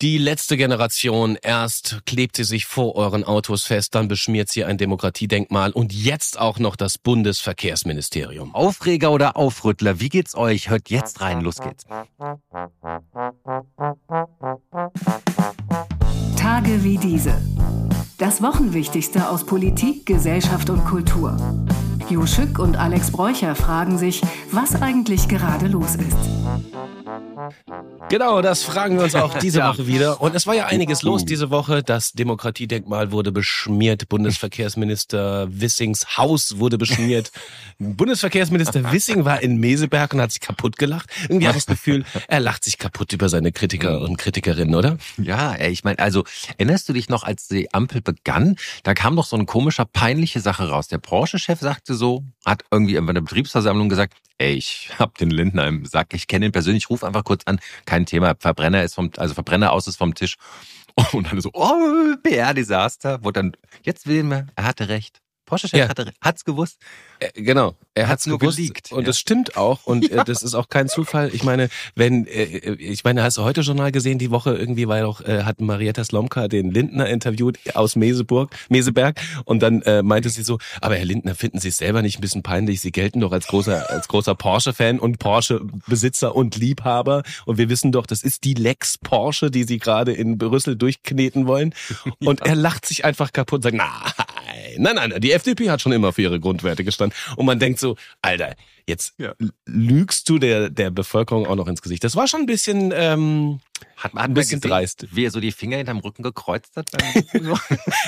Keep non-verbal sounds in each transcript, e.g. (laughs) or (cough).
Die letzte Generation, erst klebt sie sich vor euren Autos fest, dann beschmiert sie ein Demokratiedenkmal und jetzt auch noch das Bundesverkehrsministerium. Aufreger oder Aufrüttler, wie geht's euch? Hört jetzt rein, los geht's. Tage wie diese. Das Wochenwichtigste aus Politik, Gesellschaft und Kultur. Jo Schück und Alex Bräucher fragen sich, was eigentlich gerade los ist. Genau, das fragen wir uns auch (laughs) diese Ja. Woche wieder. Und es war ja einiges los Uh. diese Woche. Das Demokratiedenkmal wurde beschmiert. Bundesverkehrsminister Wissings Haus wurde beschmiert. (laughs) Bundesverkehrsminister Wissing war in Meseberg und hat sich kaputt gelacht. Irgendwie habe ich das Gefühl, er lacht sich kaputt über seine Kritiker und Kritikerinnen, oder? Ja, ey, ich meine, also erinnerst du dich noch, als die Ampel begann? Da kam doch so ein komischer, peinliche Sache raus. Der Branchechef sagte so, hat irgendwie in einer Betriebsversammlung gesagt, ey, ich hab den Lindner im Sack, ich kenne ihn persönlich, ich ruf einfach kurz an, kein Thema, Verbrenner ist vom, also Verbrenner aus ist vom Tisch. (laughs) Und dann so, oh, PR-Desaster, wo dann, jetzt wählen wir, er hatte recht. Porsche-Chef Ja. hat's gewusst. Äh, Genau, er Hat's hat's nur gewusst geleakt, und ja. das stimmt auch und (laughs) äh, das ist auch kein Zufall. Ich meine, wenn äh, ich meine, hast du heute Journal gesehen? Die Woche irgendwie war doch äh, hat Marietta Slomka den Lindner interviewt aus Meseburg, Meseberg und dann äh, meinte sie so, aber Herr Lindner, finden Sie es selber nicht ein bisschen peinlich? Sie gelten doch als großer als großer Porsche-Fan und Porsche-Besitzer und Liebhaber und wir wissen doch, das ist die Lex Porsche, die Sie gerade in Brüssel durchkneten wollen (laughs) und er lacht sich einfach kaputt und sagt, nein, nein, nein, die FDP hat schon immer für ihre Grundwerte gestanden. Und man denkt so, Alter, jetzt Ja. lügst du der, der Bevölkerung auch noch ins Gesicht. Das war schon ein bisschen, ähm, Hat ein bisschen dreist. wie er so die Finger hinterm Rücken gekreuzt hat.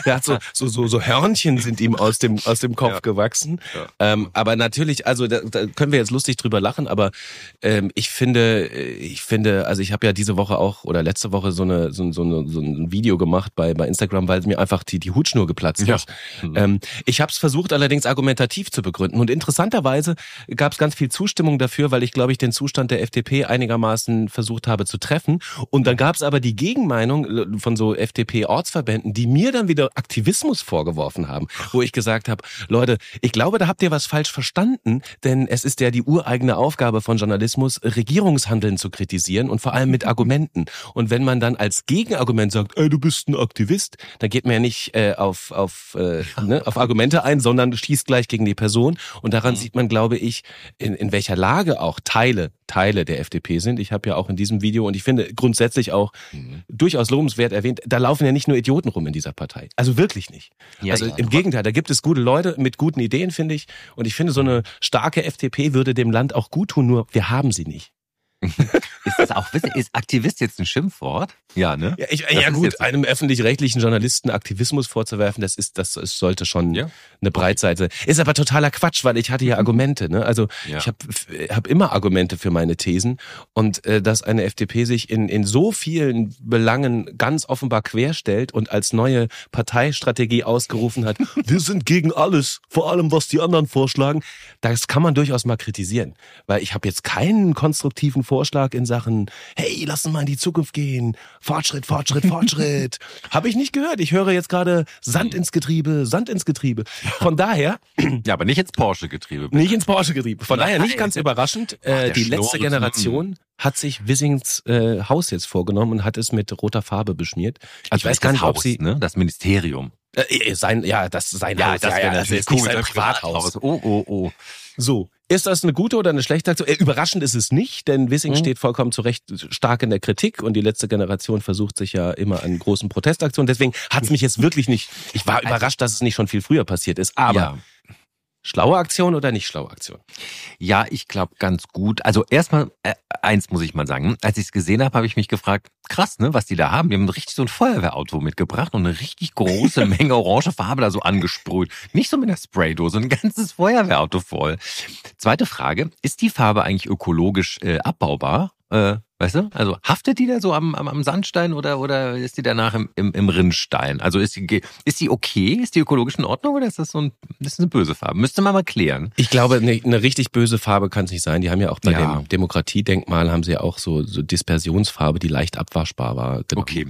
Der (laughs) hat so, so, so, so Hörnchen sind ihm aus dem, aus dem Kopf Ja. gewachsen. Ja. Ähm, aber natürlich, also da, da können wir jetzt lustig drüber lachen, aber ähm, ich finde, äh, ich finde, also ich habe ja diese Woche auch oder letzte Woche so eine, so, so, eine, so ein Video gemacht bei, bei Instagram, weil mir einfach die, die Hutschnur geplatzt Ja. ist. Ähm, ich habe es versucht, allerdings argumentativ zu begründen. Und interessanterweise gab es ganz viel Zustimmung dafür, weil ich, glaube ich, den Zustand der FDP einigermaßen versucht habe zu treffen. Und dann gab es aber die Gegenmeinung äh, von so FDP-Ortsverbänden, die mir dann wieder Aktivismus vorgeworfen haben, wo ich gesagt habe, Leute, ich glaube, da habt ihr was falsch verstanden, denn es ist ja die ureigene Aufgabe von Journalismus, Regierungshandeln zu kritisieren und vor allem mit Argumenten. Und wenn man dann als Gegenargument sagt, ey, du bist ein Aktivist, dann geht man ja nicht äh, auf, auf, äh, ne, auf Argumente ein, sondern schießt gleich gegen die Person. Und daran sieht man, glaube ich, in, in welcher Lage auch Teile, Teile der FDP sind. Ich habe ja auch in diesem Video und ich finde grundsätzlich auch durchaus lobenswert erwähnt, da laufen ja nicht nur Idioten rum in dieser Partei. Also wirklich nicht. Ja, also ja. im Gegenteil, da gibt es gute Leute mit guten Ideen, finde ich. Und ich finde, so eine starke FDP würde dem Land auch gut tun, nur wir haben sie nicht. (laughs) Ist das auch, ist Aktivist jetzt ein Schimpfwort? Ja, ne? Ja, ich, ja ist gut, einem öffentlich-rechtlichen Journalisten Aktivismus vorzuwerfen, das ist, das es sollte schon Ja. eine Breitseite. Ist aber totaler Quatsch, weil ich hatte ja Argumente. Ne? Also Ja. ich habe hab immer Argumente für meine Thesen und äh, dass eine FDP sich in in so vielen Belangen ganz offenbar querstellt und als neue Parteistrategie ausgerufen hat, (laughs) wir sind gegen alles, vor allem was die anderen vorschlagen. Das kann man durchaus mal kritisieren, weil ich habe jetzt keinen konstruktiven Vorschlag in Sachen, hey, lass uns mal in die Zukunft gehen, Fortschritt, Fortschritt, (laughs) Fortschritt. habe ich nicht gehört. Ich höre jetzt gerade Sand ins Getriebe, Sand ins Getriebe. Von daher (clears throat) Ja, aber nicht ins Porsche-Getriebe. nicht ins Porsche-Getriebe. Von daher nicht ganz überraschend. Äh, die letzte. Generation hat sich Wissings äh, Haus jetzt vorgenommen und hat es mit roter Farbe beschmiert. Also ich weiß gar nicht, ob Haus, sie ne? Das Ministerium. Äh, äh, sein ja das sein Haus. wäre das ist nicht sein Privathaus. Oh, oh, oh. So, ist das eine gute oder eine schlechte Aktion? Äh, überraschend ist es nicht, denn Wissing Mhm. steht vollkommen zu Recht stark in der Kritik und die letzte Generation versucht sich ja immer an großen Protestaktionen. Deswegen hat es mich jetzt wirklich nicht. Ich war überrascht, dass es nicht schon viel früher passiert ist. Aber Ja. Schlaue Aktion oder nicht schlaue Aktion? Ja, ich glaube ganz gut. Also erstmal, äh, eins muss ich mal sagen. Als ich es gesehen habe, habe ich mich gefragt, krass, ne, was die da haben. Die haben richtig so ein Feuerwehrauto mitgebracht und eine richtig große (laughs) Menge orange Farbe da so angesprüht. Nicht so mit einer Spraydose, ein ganzes Feuerwehrauto voll. Zweite Frage, ist die Farbe eigentlich ökologisch äh, abbaubar? Äh, weißt du? Also haftet die da so am, am, am Sandstein oder, oder ist die danach im, im, im Rinnstein? Also ist die, ist die okay? Ist die ökologisch in Ordnung oder ist das so ein, ist eine böse Farbe? Müsste man mal klären. Ich glaube, eine, eine richtig böse Farbe kann es nicht sein. Die haben ja auch bei Ja. dem Demokratiedenkmal haben sie ja auch so, so Dispersionsfarbe, die leicht abwaschbar war. genommen. Okay.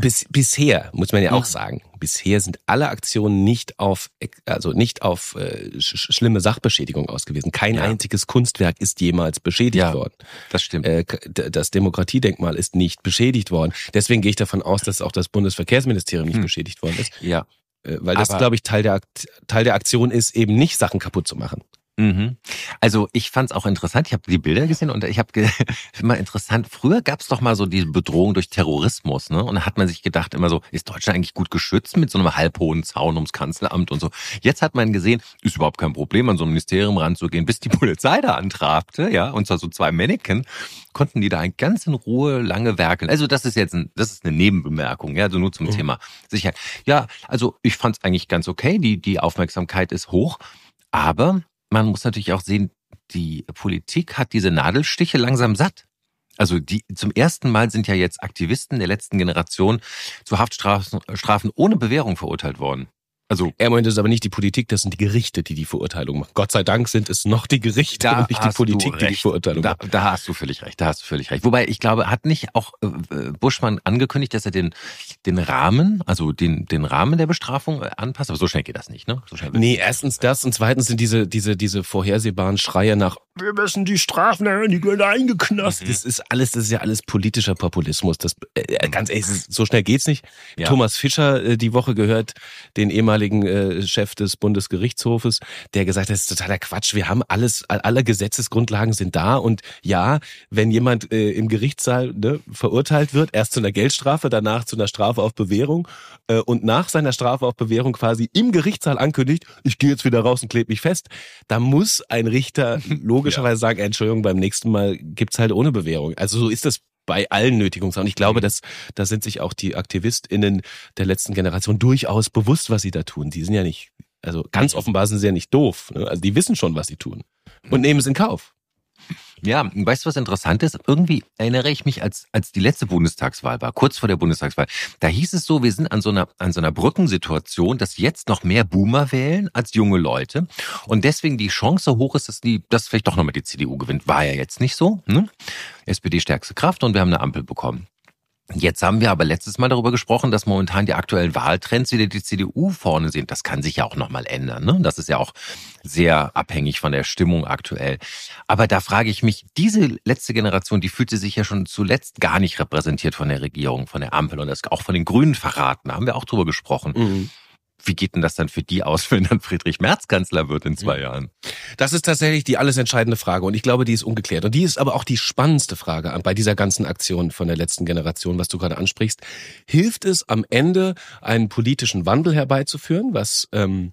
Bis, bisher, muss man ja auch Mhm. sagen. Bisher sind alle Aktionen nicht auf, also nicht auf äh, sch schlimme Sachbeschädigung ausgewiesen. Kein ja. einziges Kunstwerk ist jemals beschädigt ja, worden. Das stimmt. Äh, das Demokratiedenkmal ist nicht beschädigt worden. Deswegen gehe ich davon aus, dass auch das Bundesverkehrsministerium nicht hm. beschädigt worden ist. Ja. Äh, weil das, glaube ich, Teil der, Teil der Aktion ist, eben nicht Sachen kaputt zu machen. Mhm. Also ich fand es auch interessant. Ich habe die Bilder gesehen und ich habe (laughs) immer interessant. Früher gab es doch mal so die Bedrohung durch Terrorismus, ne? Und da hat man sich gedacht immer so: Ist Deutschland eigentlich gut geschützt mit so einem halbhohen Zaun ums Kanzleramt und so? Jetzt hat man gesehen, ist überhaupt kein Problem, an so ein Ministerium ranzugehen, bis die (laughs) Polizei da antrabte, ja, und zwar so zwei Mannequin konnten die da ganz in Ruhe lange werkeln. Also das ist jetzt ein, das ist eine Nebenbemerkung, ja, also nur zum mhm. Thema Sicherheit. Ja, also ich fand es eigentlich ganz okay. Die die Aufmerksamkeit ist hoch, aber man muss natürlich auch sehen, die Politik hat diese Nadelstiche langsam satt. Also die zum ersten Mal sind ja jetzt Aktivisten der letzten Generation zu Haftstrafen ohne Bewährung verurteilt worden. Also er meint, es ist aber nicht die Politik, das sind die Gerichte, die die Verurteilung machen. Gott sei Dank sind es noch die Gerichte da und nicht die Politik, die die Verurteilung da, macht. Da hast du völlig recht, da hast du völlig recht. Wobei ich glaube, hat nicht auch äh, äh, Buschmann angekündigt, dass er den den Rahmen, also den den Rahmen der Bestrafung äh, anpasst, aber so schnell geht das nicht, ne? So schnell nee, erstens das und zweitens sind diese diese diese vorhersehbaren Schreie nach wir müssen die Strafen erhöhen, die gehören eingeknast. Mhm. Das ist alles, das ist ja alles politischer Populismus. Das äh, ganz ehrlich, so schnell geht's nicht. Ja. Thomas Fischer äh, die Woche gehört den ehemaligen äh, Chef des Bundesgerichtshofes, der gesagt hat, das ist totaler Quatsch. Wir haben alles, alle Gesetzesgrundlagen sind da und ja, wenn jemand äh, im Gerichtssaal ne, verurteilt wird, erst zu einer Geldstrafe, danach zu einer Strafe auf Bewährung äh, und nach seiner Strafe auf Bewährung quasi im Gerichtssaal ankündigt, ich gehe jetzt wieder raus und klebe mich fest, da muss ein Richter (laughs) logischerweise ja. sagen, Entschuldigung, beim nächsten Mal gibt's halt ohne Bewährung. Also so ist das bei allen Nötigungssachen. Ich glaube, mhm. dass da sind sich auch die AktivistInnen der letzten Generation durchaus bewusst, was sie da tun. Die sind ja nicht, also ganz offenbar sind sie ja nicht doof. Ne? Also die wissen schon, was sie tun und nehmen es in Kauf. Ja, weißt du, was interessant ist? Irgendwie erinnere ich mich, als, als die letzte Bundestagswahl war, kurz vor der Bundestagswahl, da hieß es so, wir sind an so einer, an so einer Brückensituation, dass jetzt noch mehr Boomer wählen als junge Leute. Und deswegen die Chance hoch ist, dass die, dass vielleicht doch nochmal die CDU gewinnt. War ja jetzt nicht so. Ne? SPD stärkste Kraft und wir haben eine Ampel bekommen. Jetzt haben wir aber letztes Mal darüber gesprochen, dass momentan die aktuellen Wahltrends wieder die CDU vorne sind. Das kann sich ja auch nochmal ändern. Ne? Das ist ja auch sehr abhängig von der Stimmung aktuell. Aber da frage ich mich, diese letzte Generation, die fühlte sich ja schon zuletzt gar nicht repräsentiert von der Regierung, von der Ampel und das auch von den Grünen verraten. Da haben wir auch drüber gesprochen. Mhm. Wie geht denn das dann für die aus, (laughs) wenn dann Friedrich Merz Kanzler wird in zwei Jahren? Das ist tatsächlich die alles entscheidende Frage und ich glaube, die ist ungeklärt. Und die ist aber auch die spannendste Frage bei dieser ganzen Aktion von der letzten Generation, was du gerade ansprichst. Hilft es am Ende, einen politischen Wandel herbeizuführen, was ähm,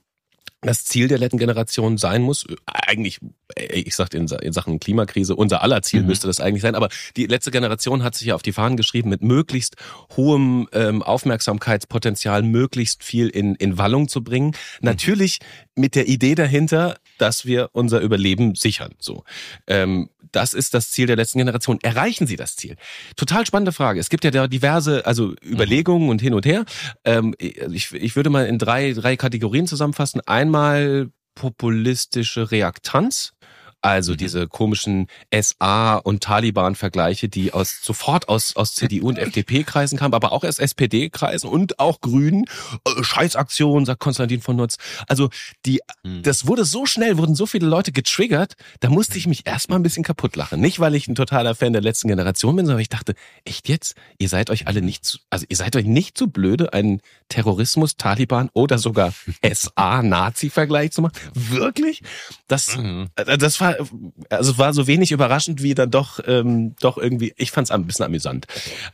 das Ziel der letzten Generation sein muss. Eigentlich, ich sagte in, in Sachen Klimakrise, unser aller Ziel mhm. müsste das eigentlich sein. Aber die letzte Generation hat sich ja auf die Fahnen geschrieben, mit möglichst hohem ähm, Aufmerksamkeitspotenzial möglichst viel in, in Wallung zu bringen. Mhm. Natürlich mit der Idee dahinter, dass wir unser Überleben sichern. So. Ähm, das ist das Ziel der letzten Generation. Erreichen Sie das Ziel? Total spannende Frage. Es gibt ja da diverse, also Überlegungen und hin und her. Ähm, ich, ich würde mal in drei, drei Kategorien zusammenfassen. Einmal populistische Reaktanz. Also mhm. diese komischen SA und Taliban-Vergleiche, die aus sofort aus aus CDU und FDP-Kreisen kamen, aber auch aus SPD-Kreisen und auch Grünen. Äh, Scheißaktion, sagt Konstantin von Nutz. Also die, mhm. das wurde so schnell, wurden so viele Leute getriggert, da musste ich mich erstmal ein bisschen kaputt lachen. Nicht, weil ich ein totaler Fan der letzten Generation bin, sondern ich dachte, echt jetzt? Ihr seid euch alle nicht zu, also ihr seid euch nicht zu blöde, einen Terrorismus, Taliban oder sogar SA-Nazi-Vergleich zu machen? Wirklich? Das, mhm. Äh, das war war, also es war so wenig überraschend wie dann doch, ähm, doch irgendwie, ich fand es ein bisschen amüsant.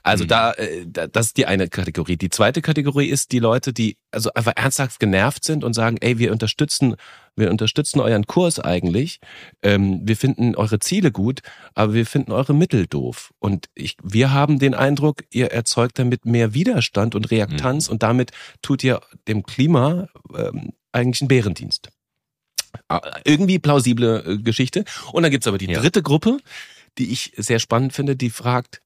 Also mhm. da, äh, da, das ist die eine Kategorie. Die zweite Kategorie ist die Leute, die also einfach ernsthaft genervt sind und sagen, ey, wir unterstützen, wir unterstützen euren Kurs eigentlich, ähm, wir finden eure Ziele gut, aber wir finden eure Mittel doof. Und ich, wir haben den Eindruck, ihr erzeugt damit mehr Widerstand und Reaktanz mhm. und damit tut ihr dem Klima ähm, eigentlich einen Bärendienst. Äh, irgendwie plausible äh, Geschichte. Und dann gibt's aber die ja. dritte Gruppe, die ich sehr spannend finde, die fragt,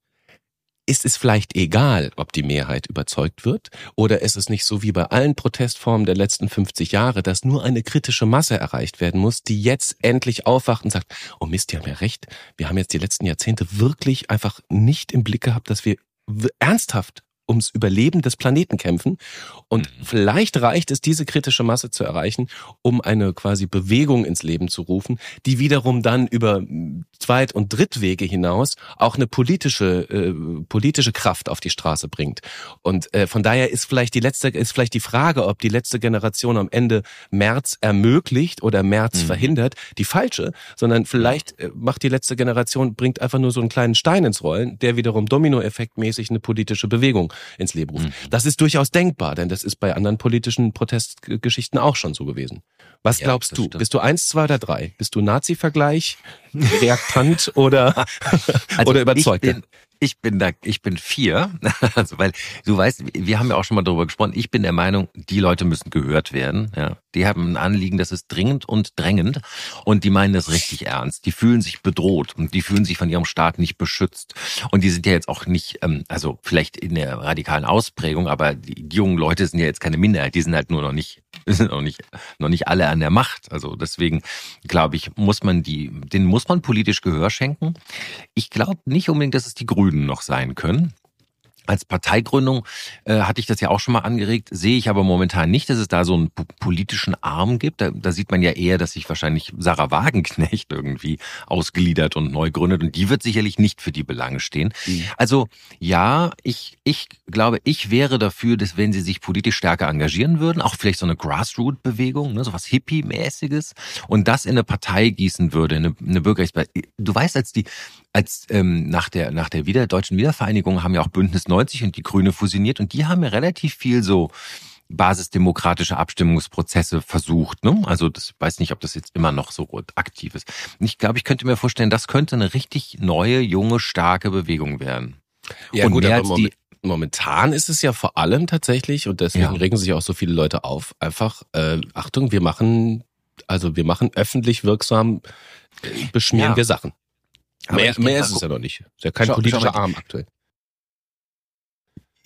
ist es vielleicht egal, ob die Mehrheit überzeugt wird? Oder ist es nicht so wie bei allen Protestformen der letzten 50 Jahre, dass nur eine kritische Masse erreicht werden muss, die jetzt endlich aufwacht und sagt, oh Mist, die haben ja recht. Wir haben jetzt die letzten Jahrzehnte wirklich einfach nicht im Blick gehabt, dass wir ernsthaft ums Überleben des Planeten kämpfen. Und Mhm. vielleicht reicht es, diese kritische Masse zu erreichen, um eine quasi Bewegung ins Leben zu rufen, die wiederum dann über mm, Zweit- und Drittwege hinaus auch eine politische, äh, politische Kraft auf die Straße bringt. Und äh, von daher ist vielleicht die letzte, ist vielleicht die Frage, ob die letzte Generation am Ende März ermöglicht oder März Mhm. verhindert, die falsche, sondern vielleicht äh, macht die letzte Generation, bringt einfach nur so einen kleinen Stein ins Rollen, der wiederum Dominoeffektmäßig eine politische Bewegung ins Leben ruft. Mhm. Das ist durchaus denkbar, denn das ist bei anderen politischen Protestgeschichten auch schon so gewesen. Was Ja, glaubst du? stimmt. Bist du eins, zwei oder drei? Bist du Nazi-Vergleich, (laughs) Reaktant oder, (laughs) Also oder überzeugt? Ich bin, ich bin da, ich bin vier. (laughs) Also, weil du weißt, wir haben ja auch schon mal darüber gesprochen. Ich bin der Meinung, die Leute müssen gehört werden. Ja, die haben ein Anliegen, das ist dringend und drängend. Und die meinen das richtig ernst. Die fühlen sich bedroht und die fühlen sich von ihrem Staat nicht beschützt. Und die sind ja jetzt auch nicht, ähm, also vielleicht in der radikalen Ausprägung, aber die jungen Leute sind ja jetzt keine Minderheit. Die sind halt nur noch nicht, (laughs) sind noch nicht, noch nicht alle an der Macht. Also deswegen glaube ich, muss man die, den muss man politisch Gehör schenken. Ich glaube nicht unbedingt, dass es die Grünen noch sein können. Als Parteigründung äh, hatte ich das ja auch schon mal angeregt, sehe ich aber momentan nicht, dass es da so einen po- politischen Arm gibt. Da, da sieht man ja eher, dass sich wahrscheinlich Sarah Wagenknecht (laughs) irgendwie ausgliedert und neu gründet und die wird sicherlich nicht für die Belange stehen. Mhm. Also ja, ich, ich glaube, ich wäre dafür, dass wenn sie sich politisch stärker engagieren würden, auch vielleicht so eine Grassroot-Bewegung, ne, so was Hippie-mäßiges und das in eine Partei gießen würde, in eine, eine Bürgerrechtspartei. Du weißt, als die, als ähm, nach der nach der wieder deutschen Wiedervereinigung haben ja auch Bündnis 90 und die Grüne fusioniert und die haben ja relativ viel so basisdemokratische Abstimmungsprozesse versucht. Ne? Also das ich weiß nicht, ob das jetzt immer noch so aktiv ist. Ich glaube, ich könnte mir vorstellen, das könnte eine richtig neue, junge, starke Bewegung werden. Ja und gut, mehr aber als die, momentan ist es ja vor allem tatsächlich, und deswegen Ja. regen sich auch so viele Leute auf, einfach, äh, Achtung, wir machen, also wir machen öffentlich wirksam, äh, beschmieren Ja. wir Sachen. Aber mehr mehr ist es ja noch nicht. Ist ja kein Schau- politischer schau Arm aktuell.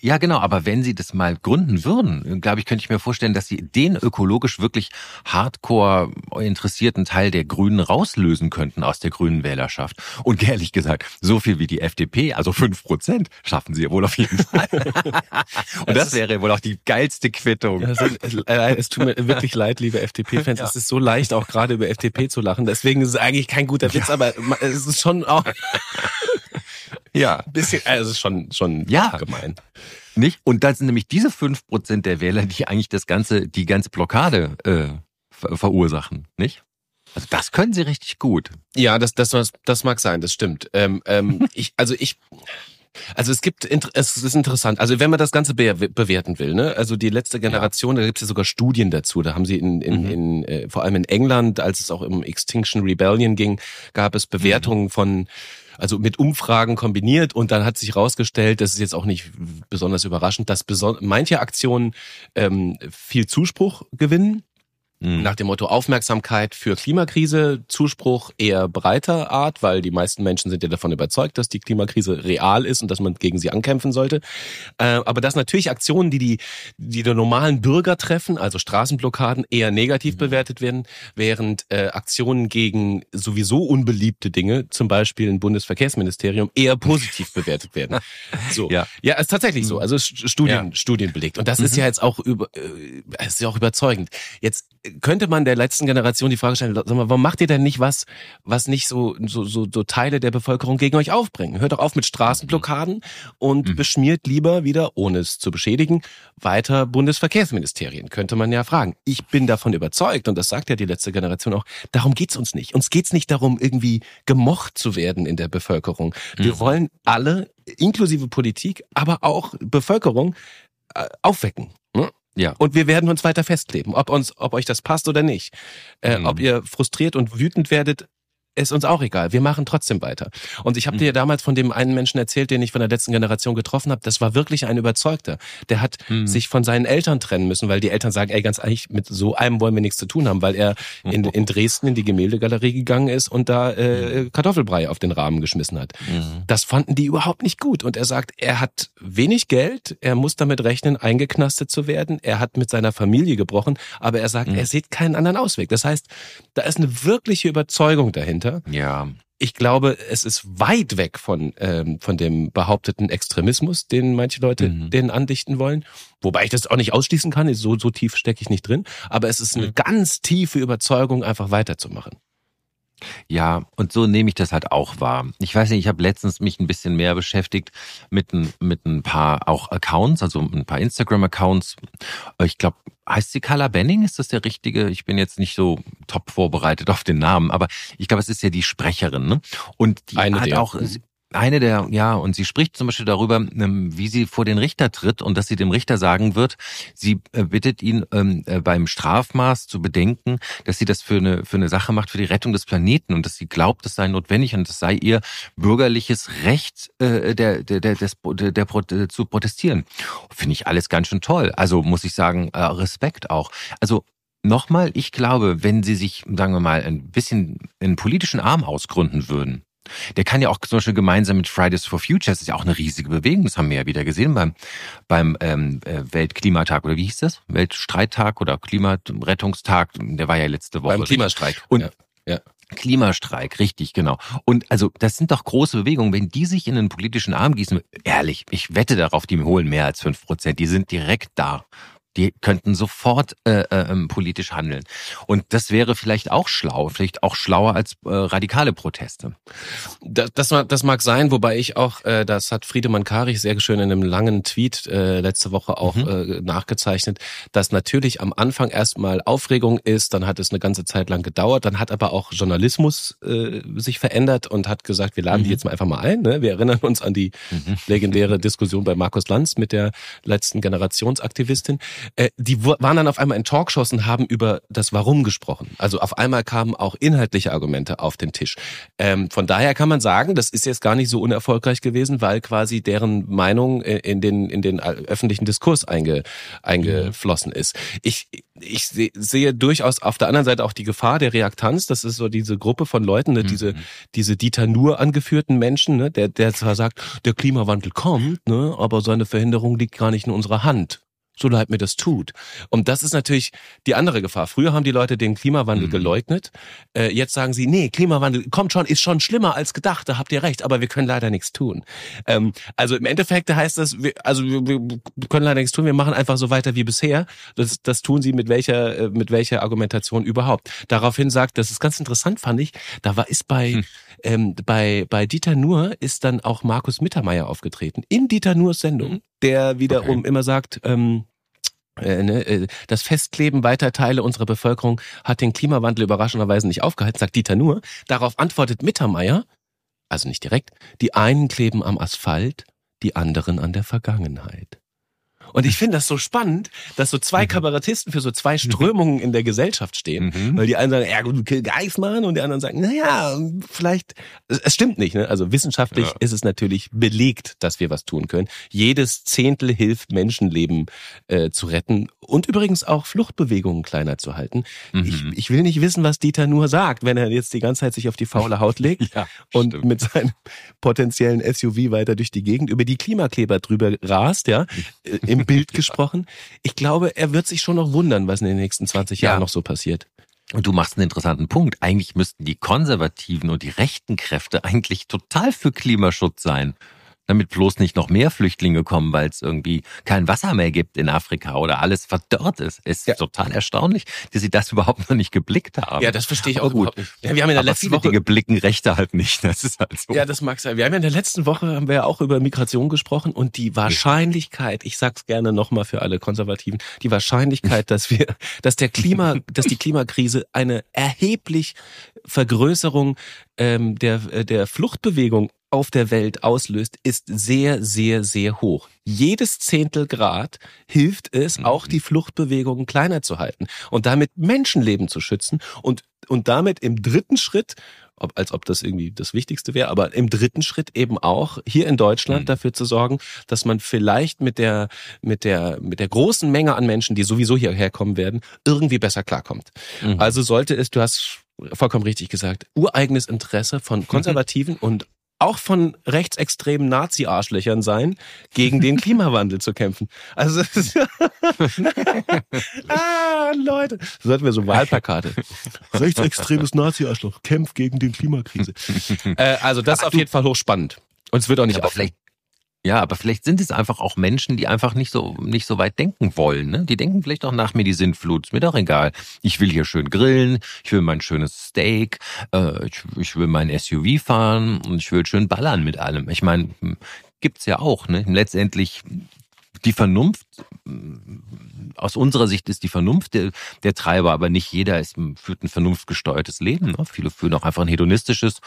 Ja, genau, aber wenn sie das mal gründen würden, glaube ich, könnte ich mir vorstellen, dass sie den ökologisch wirklich hardcore interessierten Teil der Grünen rauslösen könnten aus der grünen Wählerschaft. Und ehrlich gesagt, so viel wie die FDP, also fünf Prozent, schaffen sie ja wohl auf jeden Fall. (laughs) Und das wäre wohl auch die geilste Quittung. Ja, es, ist- äh, es tut mir wirklich leid, liebe FDP-Fans. Ja. Es ist so leicht, auch gerade über FDP zu lachen. Deswegen ist es eigentlich kein guter Witz, aber ma- es ist schon auch (laughs) Ja. bisschen, also es ist schon, schon Ja. gemein. Nicht? Und das sind nämlich diese fünf Prozent der Wähler, die eigentlich das ganze, die ganze Blockade äh, ver verursachen, nicht? Also das können sie richtig gut. Ja, das, das, das, das mag sein, das stimmt. Ähm, ähm, (laughs) ich, also ich, also es gibt, es ist interessant. Also wenn man das Ganze be bewerten will, ne, also die letzte Generation, da gibt es ja sogar Studien dazu. Da haben sie in, in, Mhm. in äh, vor allem in England, als es auch um Extinction Rebellion ging, gab es Bewertungen von also mit Umfragen kombiniert und dann hat sich herausgestellt, das ist jetzt auch nicht besonders überraschend, dass manche Aktionen ähm, viel Zuspruch gewinnen Mhm. nach dem Motto Aufmerksamkeit für Klimakrise, Zuspruch eher breiter Art, weil die meisten Menschen sind ja davon überzeugt, dass die Klimakrise real ist und dass man gegen sie ankämpfen sollte. Äh, aber dass natürlich Aktionen, die die, die den normalen Bürger treffen, also Straßenblockaden, eher negativ bewertet werden, während äh, Aktionen gegen sowieso unbeliebte Dinge, zum Beispiel im Bundesverkehrsministerium, eher positiv (laughs) bewertet werden. So. Ja. Ja, ist tatsächlich so. Also St- Studien, Ja. Studien belegt. Und das ist ja jetzt auch über, äh, ist ja auch überzeugend. Jetzt könnte man der letzten Generation die Frage stellen, sag mal, warum macht ihr denn nicht was, was nicht so, so, so, so Teile der Bevölkerung gegen euch aufbringen? Hört doch auf mit Straßenblockaden und Mhm. beschmiert lieber wieder, ohne es zu beschädigen, weiter Bundesverkehrsministerien, könnte man ja fragen. Ich bin davon überzeugt, und das sagt ja die letzte Generation auch, darum geht's uns nicht. Uns geht's nicht darum, irgendwie gemocht zu werden in der Bevölkerung. Wir Mhm. wollen alle, inklusive Politik, aber auch Bevölkerung, äh, aufwecken. Ja. Und wir werden uns weiter festkleben, ob uns, ob euch das passt oder nicht. Äh, Mhm. Ob ihr frustriert und wütend werdet, ist uns auch egal. Wir machen trotzdem weiter. Und ich habe Mhm. dir damals von dem einen Menschen erzählt, den ich von der letzten Generation getroffen habe. Das war wirklich ein Überzeugter. Der hat Mhm. sich von seinen Eltern trennen müssen, weil die Eltern sagen, ey, ganz ehrlich, mit so einem wollen wir nichts zu tun haben, weil er in, in Dresden in die Gemäldegalerie gegangen ist und da äh, Kartoffelbrei auf den Rahmen geschmissen hat. Mhm. Das fanden die überhaupt nicht gut. Und er sagt, er hat wenig Geld, er muss damit rechnen, eingeknastet zu werden. Er hat mit seiner Familie gebrochen, aber er sagt, Mhm. er sieht keinen anderen Ausweg. Das heißt, da ist eine wirkliche Überzeugung dahinter. Ja. ich glaube, es ist weit weg von, ähm, von dem behaupteten Extremismus, den manche Leute mhm. denen andichten wollen. Wobei ich das auch nicht ausschließen kann, so, so tief stecke ich nicht drin. Aber es ist eine mhm. ganz tiefe Überzeugung, einfach weiterzumachen. Ja, und so nehme ich das halt auch wahr. Ich weiß nicht, ich habe letztens mich ein bisschen mehr beschäftigt mit ein, mit ein paar auch Accounts, also ein paar Instagram-Accounts. Ich glaube, heißt sie Carla Benning? Ist das der richtige? Ich bin jetzt nicht so top vorbereitet auf den Namen, aber ich glaube, es ist ja die Sprecherin. Ne? Und die Eine hat der. auch, eine der, ja, und sie spricht zum Beispiel darüber, ähm, wie sie vor den Richter tritt und dass sie dem Richter sagen wird, sie äh, bittet ihn ähm, äh, beim Strafmaß zu bedenken, dass sie das für eine, für eine Sache macht, für die Rettung des Planeten und dass sie glaubt, das sei notwendig und das sei ihr bürgerliches Recht, äh, der, der, der, des, der, der zu protestieren. Finde ich alles ganz schön toll. Also muss ich sagen, Respekt auch. Also nochmal, ich glaube, wenn sie sich, sagen wir mal, ein bisschen einen politischen Arm ausgründen würden, der kann ja auch zum Beispiel gemeinsam mit Fridays for Future, das ist ja auch eine riesige Bewegung, das haben wir ja wieder gesehen beim, beim ähm, äh, Weltklimatag oder wie hieß das? Weltstreittag oder Klimarettungstag, der war ja letzte Woche. Beim Klimastreik. Und ja. ja. Klimastreik, richtig, genau. Und also das sind doch große Bewegungen. Wenn die sich in einen politischen Arm gießen, ehrlich, ich wette darauf, die holen mehr als fünf Prozent. Die sind direkt da. Die könnten sofort äh, äh, ähm, politisch handeln. Und das wäre vielleicht auch schlau, vielleicht auch schlauer als äh, radikale Proteste. Das, das, das mag sein, wobei ich auch, äh, das hat Friedemann Karich sehr schön in einem langen Tweet äh, letzte Woche auch mhm. äh, nachgezeichnet, dass natürlich am Anfang erstmal Aufregung ist, dann hat es eine ganze Zeit lang gedauert, dann hat aber auch Journalismus äh, sich verändert und hat gesagt, wir laden mhm. die jetzt mal einfach mal ein. Ne? Wir erinnern uns an die mhm. legendäre Diskussion bei Markus Lanz mit der letzten Generationsaktivistin äh, die waren dann auf einmal in Talkshows und haben über das Warum gesprochen. Also auf einmal kamen auch inhaltliche Argumente auf den Tisch. Ähm, von daher kann man sagen, das ist jetzt gar nicht so unerfolgreich gewesen, weil quasi deren Meinung äh, in den, in den öffentlichen Diskurs einge, eingeflossen ist. Ich, ich sehe durchaus auf der anderen Seite auch die Gefahr der Reaktanz. Das ist so diese Gruppe von Leuten, ne, mhm. diese, diese Dieter Nur angeführten Menschen, ne, der, der zwar sagt, der Klimawandel kommt, ne, aber seine Verhinderung liegt gar nicht in unserer Hand so leid mir das tut. Und das ist natürlich die andere Gefahr. Früher haben die Leute den Klimawandel mhm. geleugnet. Äh, jetzt sagen sie, nee, Klimawandel kommt schon, ist schon schlimmer als gedacht, da habt ihr recht, aber wir können leider nichts tun. Ähm, also im Endeffekt heißt das, wir, also wir, wir, können leider nichts tun, wir machen einfach so weiter wie bisher. Das, das tun sie mit welcher, äh, mit welcher Argumentation überhaupt. Daraufhin sagt, das ist ganz interessant, fand ich, da war, ist bei, hm. Ähm, bei, bei Dieter Nuhr ist dann auch Markus Mittermeier aufgetreten. In Dieter Nuhrs Sendung. Mhm der wiederum okay. immer sagt, ähm, äh, ne, äh, das Festkleben weiter Teile unserer Bevölkerung hat den Klimawandel überraschenderweise nicht aufgehalten, sagt Dieter nur. Darauf antwortet Mittermeier, also nicht direkt, die einen kleben am Asphalt, die anderen an der Vergangenheit. Und ich finde das so spannend, dass so zwei mhm. Kabarettisten für so zwei Strömungen in der Gesellschaft stehen. Mhm. Weil die einen sagen, ja gut, kill Geismann und die anderen sagen, naja, vielleicht, es stimmt nicht. Ne? Also wissenschaftlich ja. ist es natürlich belegt, dass wir was tun können. Jedes Zehntel hilft, Menschenleben äh, zu retten und übrigens auch Fluchtbewegungen kleiner zu halten. Mhm. Ich, ich will nicht wissen, was Dieter nur sagt, wenn er jetzt die ganze Zeit sich auf die faule Haut legt (laughs) ja, und stimmt. mit seinem potenziellen SUV weiter durch die Gegend über die Klimakleber drüber rast, ja, äh, Bild gesprochen. Ich glaube, er wird sich schon noch wundern, was in den nächsten 20 Jahren noch so passiert. Und du machst einen interessanten Punkt. Eigentlich müssten die konservativen und die rechten Kräfte eigentlich total für Klimaschutz sein damit bloß nicht noch mehr Flüchtlinge kommen, weil es irgendwie kein Wasser mehr gibt in Afrika oder alles verdorrt ist. Ist ja. total erstaunlich, dass sie das (laughs) überhaupt noch nicht geblickt haben. Ja, das verstehe ich auch gut. Ja, wir haben in der Aber letzten viele Woche Dinge blicken Rechte halt nicht. Das ist halt so. Ja, das mag sein. Wir haben ja in der letzten Woche haben wir ja auch über Migration gesprochen und die Wahrscheinlichkeit, ich sag's gerne nochmal für alle Konservativen, die Wahrscheinlichkeit, dass wir, dass der Klima, (laughs) dass die Klimakrise eine erheblich Vergrößerung ähm, der der Fluchtbewegung auf der Welt auslöst, ist sehr, sehr, sehr hoch. Jedes Zehntel Grad hilft es, mhm. auch die Fluchtbewegungen kleiner zu halten und damit Menschenleben zu schützen und, und damit im dritten Schritt ob, als ob das irgendwie das Wichtigste wäre, aber im dritten Schritt eben auch hier in Deutschland mhm. dafür zu sorgen, dass man vielleicht mit der, mit der, mit der großen Menge an Menschen, die sowieso hierher kommen werden, irgendwie besser klarkommt. Mhm. Also sollte es, du hast vollkommen richtig gesagt, ureigenes Interesse von (laughs) Konservativen und auch von rechtsextremen Nazi-Arschlöchern sein, gegen den (laughs) Klimawandel zu kämpfen. Also das ist (laughs) ah, Leute, so sollten wir so Wahlplakate. (laughs) Rechtsextremes Nazi-Arschloch, kämpft gegen den Klimakrise. äh, also das ist auf jeden Fall hochspannend. Und es wird auch nicht aber vielleicht ja, aber vielleicht sind es einfach auch Menschen, die einfach nicht so nicht so weit denken wollen. Ne? Die denken vielleicht auch nach mir die Sintflut. Ist mir doch egal. Ich will hier schön grillen. Ich will mein schönes Steak. Äh, ich, ich will mein SUV fahren und ich will schön ballern mit allem. Ich meine, hm, gibt's ja auch. Ne? Letztendlich die Vernunft, aus unserer Sicht ist die Vernunft der, der Treiber, aber nicht jeder ist, führt ein vernunftgesteuertes Leben. Ne? Viele führen auch einfach ein hedonistisches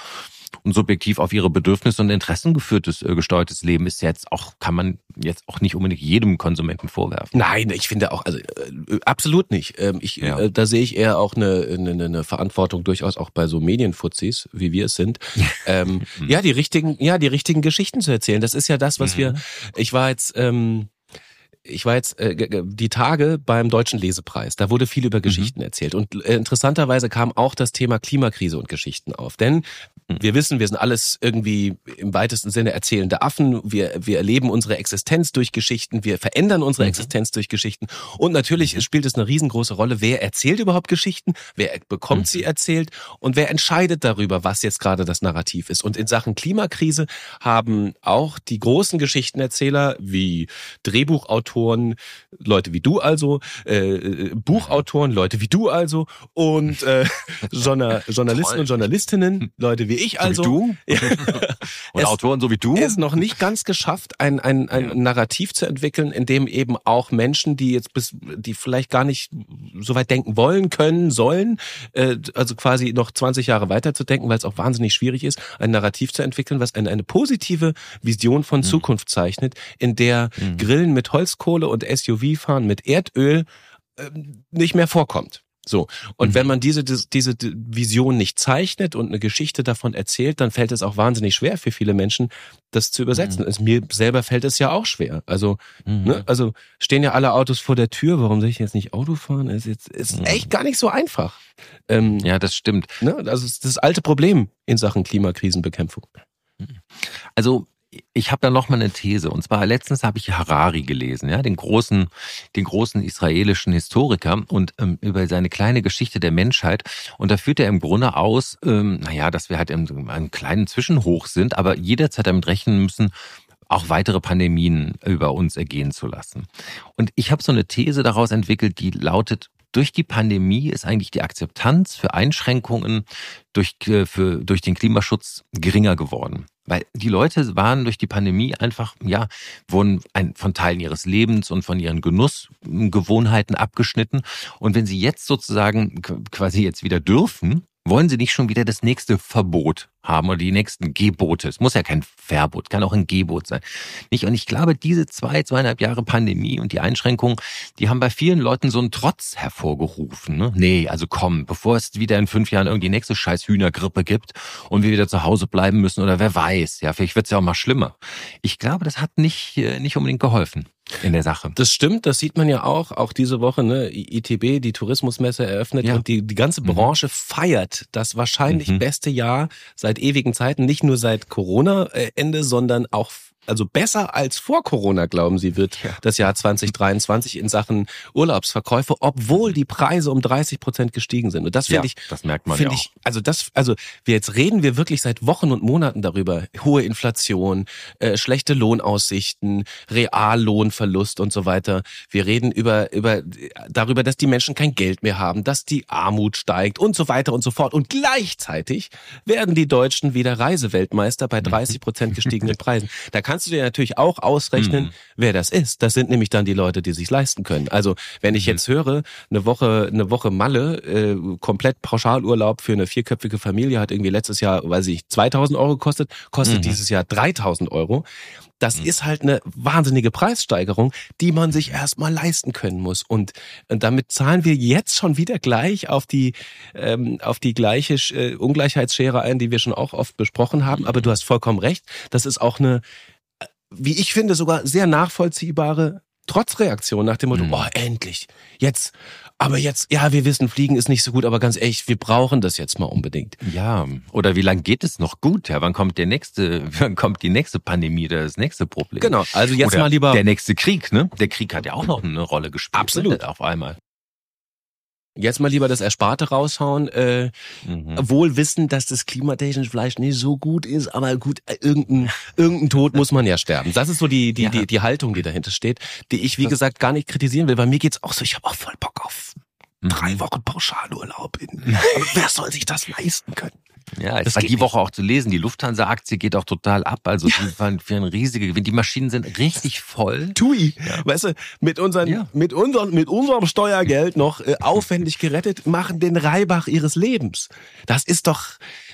und subjektiv auf ihre Bedürfnisse und Interessen geführtes, äh, gesteuertes Leben ist jetzt auch, kann man jetzt auch nicht unbedingt jedem Konsumenten vorwerfen. Nein, ich finde auch, also äh, absolut nicht. Ähm, ich, ja. äh, da sehe ich eher auch eine, eine, eine Verantwortung durchaus auch bei so Medienfuzis, wie wir es sind. (laughs) ähm, mhm. ja, die richtigen, ja, die richtigen Geschichten zu erzählen. Das ist ja das, was mhm. wir. Ich war jetzt. Ähm, ich war jetzt äh, die Tage beim Deutschen Lesepreis. Da wurde viel über mhm. Geschichten erzählt. Und äh, interessanterweise kam auch das Thema Klimakrise und Geschichten auf. Denn. Wir wissen, wir sind alles irgendwie im weitesten Sinne erzählende Affen. Wir, wir erleben unsere Existenz durch Geschichten. Wir verändern unsere mhm. Existenz durch Geschichten. Und natürlich mhm. spielt es eine riesengroße Rolle, wer erzählt überhaupt Geschichten, wer bekommt mhm. sie erzählt und wer entscheidet darüber, was jetzt gerade das Narrativ ist. Und in Sachen Klimakrise haben auch die großen Geschichtenerzähler wie Drehbuchautoren, Autoren, Leute wie du also, äh, Buchautoren, Leute wie du also und äh, (laughs) Journal Journalisten und Journalistinnen, Leute wie ich also. So wie du? (laughs) (laughs) und Autoren so wie du? Es noch nicht ganz geschafft, ein, ein, ein ja. Narrativ zu entwickeln, in dem eben auch Menschen, die jetzt bis, die vielleicht gar nicht so weit denken wollen, können, sollen, äh, also quasi noch 20 Jahre weiter zu denken, weil es auch wahnsinnig schwierig ist, ein Narrativ zu entwickeln, was eine, eine positive Vision von mhm. Zukunft zeichnet, in der mhm. Grillen mit Holzkohle und SUV-Fahren mit Erdöl äh, nicht mehr vorkommt. So. Und mhm. wenn man diese, diese Vision nicht zeichnet und eine Geschichte davon erzählt, dann fällt es auch wahnsinnig schwer für viele Menschen, das zu übersetzen. Mhm. Es, mir selber fällt es ja auch schwer. Also, mhm. ne, also stehen ja alle Autos vor der Tür. Warum soll ich jetzt nicht Auto fahren? Ist jetzt, ist mhm. echt gar nicht so einfach. Ähm, ja, das stimmt. Ne, also, das ist das alte Problem in Sachen Klimakrisenbekämpfung. Also, ich habe da noch mal eine These und zwar letztens habe ich Harari gelesen, ja, den großen, den großen israelischen Historiker und ähm, über seine kleine Geschichte der Menschheit und da führt er im Grunde aus, ähm, naja, dass wir halt in einem kleinen Zwischenhoch sind, aber jederzeit damit rechnen müssen, auch weitere Pandemien über uns ergehen zu lassen. Und ich habe so eine These daraus entwickelt, die lautet, durch die Pandemie ist eigentlich die Akzeptanz für Einschränkungen durch, äh, für, durch den Klimaschutz geringer geworden. Weil die Leute waren durch die Pandemie einfach, ja, wurden ein, von Teilen ihres Lebens und von ihren Genussgewohnheiten abgeschnitten. Und wenn sie jetzt sozusagen quasi jetzt wieder dürfen, wollen Sie nicht schon wieder das nächste Verbot haben oder die nächsten Gebote? Es muss ja kein Verbot, kann auch ein Gebot sein. Nicht? Und ich glaube, diese zwei, zweieinhalb Jahre Pandemie und die Einschränkungen, die haben bei vielen Leuten so einen Trotz hervorgerufen. Ne? Nee, also komm, bevor es wieder in fünf Jahren irgendwie nächste scheiß Hühnergrippe gibt und wir wieder zu Hause bleiben müssen oder wer weiß, ja, vielleicht wird es ja auch mal schlimmer. Ich glaube, das hat nicht, äh, nicht unbedingt geholfen in der Sache. Das stimmt, das sieht man ja auch, auch diese Woche, ne, ITB, die Tourismusmesse eröffnet ja. und die, die ganze mhm. Branche mhm. feiert das wahrscheinlich mhm. beste Jahr seit ewigen Zeiten, nicht nur seit Corona-Ende, sondern auch also besser als vor Corona, glauben Sie, wird ja. das Jahr 2023 in Sachen Urlaubsverkäufe, obwohl die Preise um 30 Prozent gestiegen sind. Und das finde ja, ich, das merkt man ja ich, also das, also wir jetzt reden wir wirklich seit Wochen und Monaten darüber. Hohe Inflation, äh, schlechte Lohnaussichten, Reallohnverlust und so weiter. Wir reden über, über, darüber, dass die Menschen kein Geld mehr haben, dass die Armut steigt und so weiter und so fort. Und gleichzeitig werden die Deutschen wieder Reiseweltmeister bei (laughs) 30 Prozent gestiegenen Preisen. Da kann kannst du dir natürlich auch ausrechnen, mhm. wer das ist. Das sind nämlich dann die Leute, die sich leisten können. Also wenn ich mhm. jetzt höre, eine Woche, eine Woche Malle, äh, komplett Pauschalurlaub für eine vierköpfige Familie hat irgendwie letztes Jahr, weiß ich, 2000 Euro gekostet, kostet mhm. dieses Jahr 3000 Euro. Das mhm. ist halt eine wahnsinnige Preissteigerung, die man sich erstmal leisten können muss. Und, und damit zahlen wir jetzt schon wieder gleich auf die, ähm, auf die gleiche äh, Ungleichheitsschere ein, die wir schon auch oft besprochen haben. Aber du hast vollkommen recht. Das ist auch eine wie ich finde, sogar sehr nachvollziehbare Trotzreaktion nach dem Motto, Mhm. oh, endlich, jetzt, aber jetzt, ja, wir wissen, Fliegen ist nicht so gut, aber ganz ehrlich, wir brauchen das jetzt mal unbedingt. Ja, oder wie lange geht es noch gut? Ja, wann kommt der nächste, (laughs) wann kommt die nächste Pandemie oder das nächste Problem? Genau, also jetzt oder mal lieber der nächste Krieg, ne? Der Krieg hat ja auch noch eine Rolle gespielt. Absolut. ne, Auf einmal. Jetzt mal lieber das Ersparte raushauen, äh, Mhm. wohl wissen, dass das klimatechnisch vielleicht nicht so gut ist, aber gut, äh, irgendein, irgendein Tod muss man ja sterben. Das ist so die, die, Ja. die, die Haltung, die dahinter steht, die ich, wie Das- gesagt, gar nicht kritisieren will, weil mir geht's auch so, ich habe auch voll Bock auf Mhm. drei Wochen Pauschalurlaub. In, aber (laughs) wer soll sich das leisten können? Ja, es Das war die. Woche auch zu lesen. Die Lufthansa-Aktie geht auch total ab. Also die waren für ein riesige Gewinn. Die Maschinen sind richtig voll. Tui, weißt du, mit unseren, Ja. mit unseren, mit unserem Steuergeld noch äh, aufwendig gerettet, machen den Reibach ihres Lebens. Das ist doch,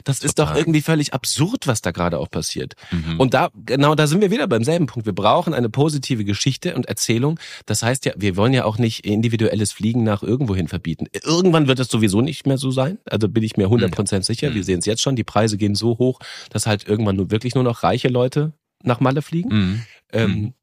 das ist doch irgendwie völlig absurd, was da gerade auch passiert. Mhm. Und da, genau, da sind wir wieder beim selben Punkt. Wir brauchen eine positive Geschichte und Erzählung. Das heißt ja, wir wollen ja auch nicht individuelles Fliegen nach irgendwohin verbieten. Irgendwann wird es sowieso nicht mehr so sein. Also bin ich mir 100% sicher. Mhm. Wir sehen es jetzt schon. Die Preise gehen so hoch, dass halt irgendwann nur wirklich nur noch reiche Leute nach Malle fliegen. Mhm. Ähm, Mhm.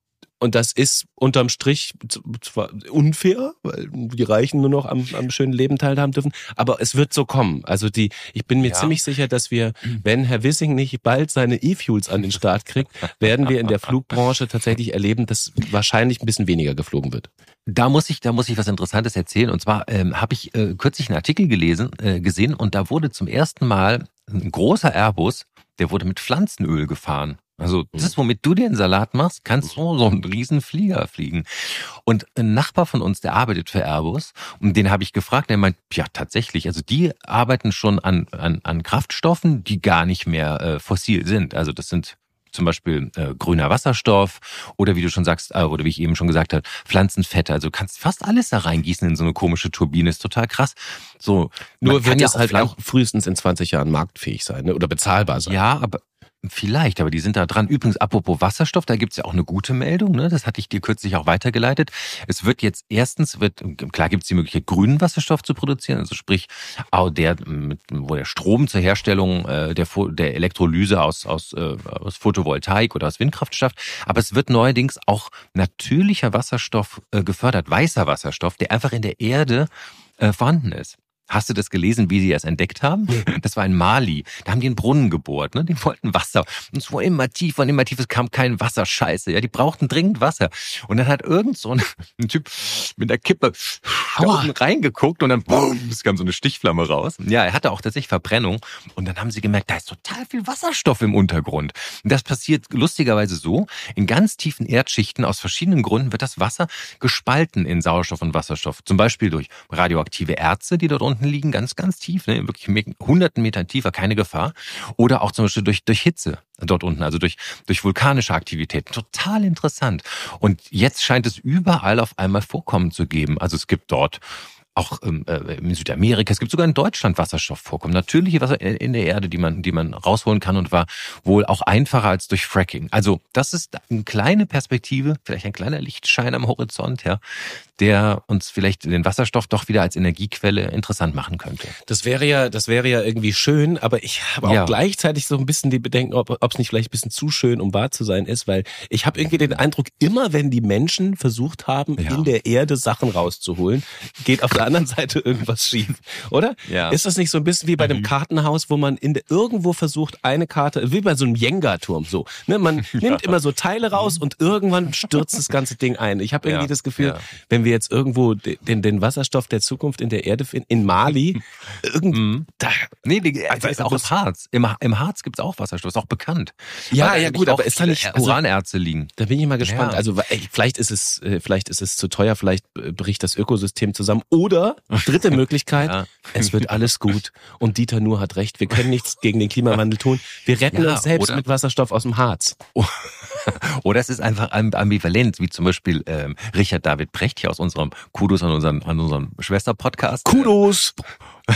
Und das ist unterm Strich zwar unfair, weil die Reichen nur noch am, am schönen Leben teilhaben dürfen, aber es wird so kommen. Also die, ich bin mir Ja. ziemlich sicher, dass wir, wenn Herr Wissing nicht bald seine E-Fuels an den Start kriegt, werden wir in der Flugbranche tatsächlich erleben, dass wahrscheinlich ein bisschen weniger geflogen wird. Da muss ich, da muss ich was Interessantes erzählen. Und zwar ähm, habe ich äh, kürzlich einen Artikel gelesen, äh, gesehen und da wurde zum ersten Mal ein großer Airbus, der wurde mit Pflanzenöl gefahren. Also das ist, womit du dir einen Salat machst, kannst du so einen riesen Flieger fliegen. Und ein Nachbar von uns, der arbeitet für Airbus und den habe ich gefragt, der meint, ja tatsächlich, also die arbeiten schon an, an, an Kraftstoffen, die gar nicht mehr äh, fossil sind. Also das sind zum Beispiel äh, grüner Wasserstoff oder wie du schon sagst, äh, oder wie ich eben schon gesagt habe, Pflanzenfette. Also du kannst fast alles da reingießen in so eine komische Turbine. Ist total krass. So, Nur wird ja es halt Pflan- auch frühestens in 20 Jahren marktfähig sein ne? oder bezahlbar sein. Ja, aber vielleicht, aber die sind da dran. Übrigens, apropos Wasserstoff, da gibt's ja auch eine gute Meldung, ne? Das hatte ich dir kürzlich auch weitergeleitet. Es wird jetzt erstens, wird, klar gibt's die Möglichkeit, grünen Wasserstoff zu produzieren, also sprich, auch der, mit, wo der Strom zur Herstellung äh, der, der Elektrolyse aus, aus, äh, aus Photovoltaik oder aus Windkraft schafft. Aber es wird neuerdings auch natürlicher Wasserstoff äh, gefördert, weißer Wasserstoff, der einfach in der Erde äh, vorhanden ist. Hast du das gelesen, wie sie es entdeckt haben? Das war in Mali. Da haben die einen Brunnen gebohrt, ne? Die wollten Wasser. Und es wurde immer tiefer und immer tiefer. Es kam kein Wasser. Scheiße. Ja, die brauchten dringend Wasser. Und dann hat irgend so ein, (laughs) ein Typ mit der Kippe da unten reingeguckt und dann boom, es kam so eine Stichflamme raus. Ja, er hatte auch tatsächlich Verbrennung. Und dann haben sie gemerkt, da ist total viel Wasserstoff im Untergrund. Und das passiert lustigerweise so. In ganz tiefen Erdschichten aus verschiedenen Gründen wird das Wasser gespalten in Sauerstoff und Wasserstoff. Zum Beispiel durch radioaktive Erze, die dort unten liegen, ganz, ganz tief, ne, wirklich hunderten Metern tiefer, keine Gefahr. Oder auch zum Beispiel durch, durch Hitze dort unten, also durch, durch vulkanische Aktivitäten. Total interessant. Und jetzt scheint es überall auf einmal Vorkommen zu geben. Also es gibt dort auch ähm, äh, in Südamerika, es gibt sogar in Deutschland Wasserstoffvorkommen, natürliche Wasser in der Erde, die man, die man rausholen kann und war wohl auch einfacher als durch Fracking. Also das ist eine kleine Perspektive, vielleicht ein kleiner Lichtschein am Horizont, ja, der uns vielleicht den Wasserstoff doch wieder als Energiequelle interessant machen könnte. Das wäre ja, das wäre ja irgendwie schön, aber ich habe auch Ja. gleichzeitig so ein bisschen die Bedenken, ob es nicht vielleicht ein bisschen zu schön, um wahr zu sein ist, weil ich habe irgendwie den Eindruck, immer wenn die Menschen versucht haben, Ja. in der Erde Sachen rauszuholen, geht auf der anderen Seite irgendwas schief, oder? Ja. Ist das nicht so ein bisschen wie bei dem Kartenhaus, wo man in der, irgendwo versucht, eine Karte, wie bei so einem Jenga-Turm, so, ne? Man (laughs) nimmt immer so Teile raus und irgendwann stürzt das ganze Ding ein. Ich habe irgendwie Ja. das Gefühl, Ja. wenn wir jetzt irgendwo de- den, den Wasserstoff der Zukunft in der Erde finden, in Mali, (laughs) irgend, Mhm. da, Nee, die, Also, ist auch im Harz. Im, Im Harz gibt's auch Wasserstoff, ist auch bekannt. Ja, ja, gut, aber ist da nicht- also- Uranerze liegen. da bin ich mal gespannt. Ja. Also ey, vielleicht ist es, äh, vielleicht ist es zu teuer, vielleicht äh, bricht das Ökosystem zusammen. Oder dritte (laughs) Möglichkeit, Ja. es wird alles gut und Dieter Nuhr hat recht. Wir können nichts gegen den Klimawandel tun. Wir retten Ja, uns selbst oder- mit Wasserstoff aus dem Harz. (laughs) Oder es ist einfach am- ambivalent, wie zum Beispiel ähm, Richard David Brecht hier aus unserem Kudos an unseren, an unserem Schwester-Podcast. Kudos! (laughs)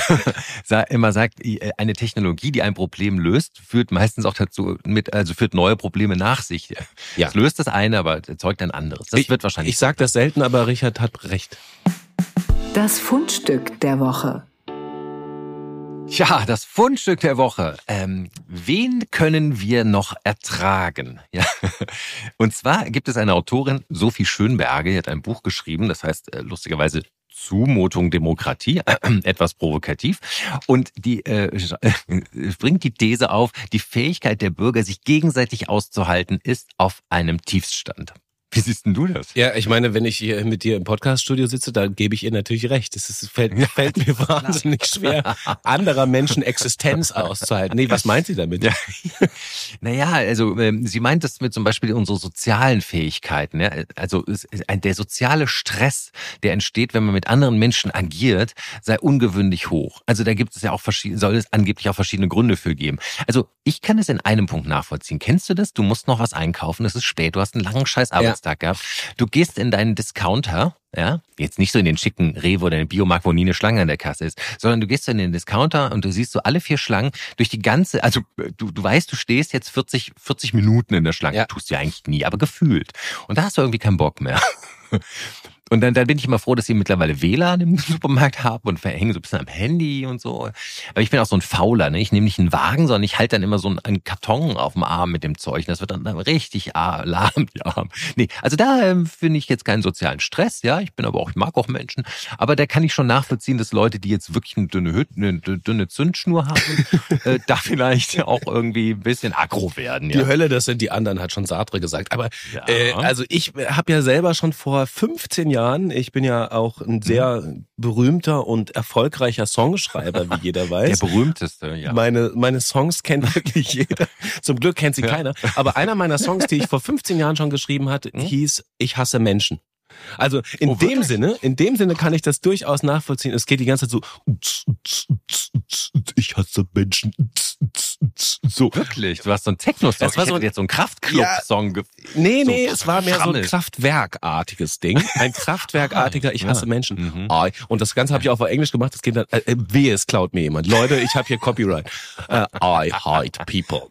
sa- immer sagt, äh, eine Technologie, die ein Problem löst, führt meistens auch dazu mit, also führt neue Probleme nach sich. Ja. Es löst das eine, aber erzeugt ein anderes. Das ich, wird wahrscheinlich. Ich sag das selten, aber Richard hat recht. Das Fundstück der Woche. Ja, das Fundstück der Woche. Ähm, wen können wir noch ertragen? Ja. Und zwar gibt es eine Autorin, Sophie Schönberge, die hat ein Buch geschrieben, das heißt äh, lustigerweise Zumutung Demokratie, äh, (clears throat) etwas provokativ. Und die äh, (laughs) bringt die These auf, die Fähigkeit der Bürger, sich gegenseitig auszuhalten, ist auf einem Tiefststand. Wie siehst denn du das? Ja, ich meine, wenn ich hier mit dir im Podcaststudio sitze, dann gebe ich ihr natürlich recht. Es ist, fällt, fällt mir (laughs) wahnsinnig schwer, anderer Menschen Existenz auszuhalten. Nee, was meint sie damit? Ja. (laughs) Naja, also ähm, sie meint das mit zum Beispiel unsere sozialen Fähigkeiten. Ja? Also der soziale Stress, der entsteht, wenn man mit anderen Menschen agiert, sei ungewöhnlich hoch. Also da gibt es ja auch verschiedene, soll es angeblich auch verschiedene Gründe für geben. Also ich kann es in einem Punkt nachvollziehen. Kennst du das? Du musst noch was einkaufen, es ist spät, du hast einen langen scheiß Arbeitstag. Ja. Geburtstag gehabt. Du gehst in deinen Discounter, ja, jetzt nicht so in den schicken Rewe oder den Biomarkt, wo nie eine Schlange an der Kasse ist, sondern du gehst in den Discounter und du siehst so alle vier Schlangen durch die ganze, also du, du weißt, du stehst jetzt 40, 40 Minuten in der Schlange, ja. tust du ja eigentlich nie, aber gefühlt. Und da hast du irgendwie keinen Bock mehr. Und dann, dann bin ich immer froh, dass sie mittlerweile WLAN im (laughs) Supermarkt haben und verhängen so ein bisschen am Handy und so. Aber ich bin auch so ein Fauler, ne? Ich nehme nicht einen Wagen, sondern ich halte dann immer so einen Karton auf dem Arm mit dem Zeug. Das wird dann richtig lahm, (laughs) die Arm. Nee, also da äh, finde ich jetzt keinen sozialen Stress, ja. Ich bin aber auch, ich mag auch Menschen. Aber da kann ich schon nachvollziehen, dass Leute, die jetzt wirklich eine dünne Hütte, eine dünne Zündschnur haben, (laughs) äh, da vielleicht auch irgendwie ein bisschen aggro werden. Ja? Die Hölle, das sind die anderen, hat schon Sartre gesagt. Aber ja. äh, also ich habe ja selber schon vor 15 Jahren Jahren. Ich bin ja auch ein sehr berühmter und erfolgreicher Songschreiber, wie jeder (laughs) weiß. Der berühmteste, ja. Meine, meine Songs kennt wirklich jeder. Zum Glück kennt sie ja. keiner. Aber einer meiner Songs, die ich vor 15 Jahren schon geschrieben hatte, hm? hieß Ich hasse Menschen. Also in oh, dem Sinne, in dem Sinne kann ich das durchaus nachvollziehen. Es geht die ganze Zeit so, ich hasse Menschen. So. Wirklich? Du hast so ein Techno-Song. Das war so jetzt so ein Kraftclub-Song. Ja, nee, nee, so es war mehr so ein Kraftwerkartiges Ding. Ein (laughs) Kraftwerkartiger, ich hasse ja. Menschen. Mhm. Und das Ganze habe ich auch auf Englisch gemacht. Das geht dann, äh, wehe, es klaut mir jemand. Leute, ich habe hier Copyright. Uh, I hate people.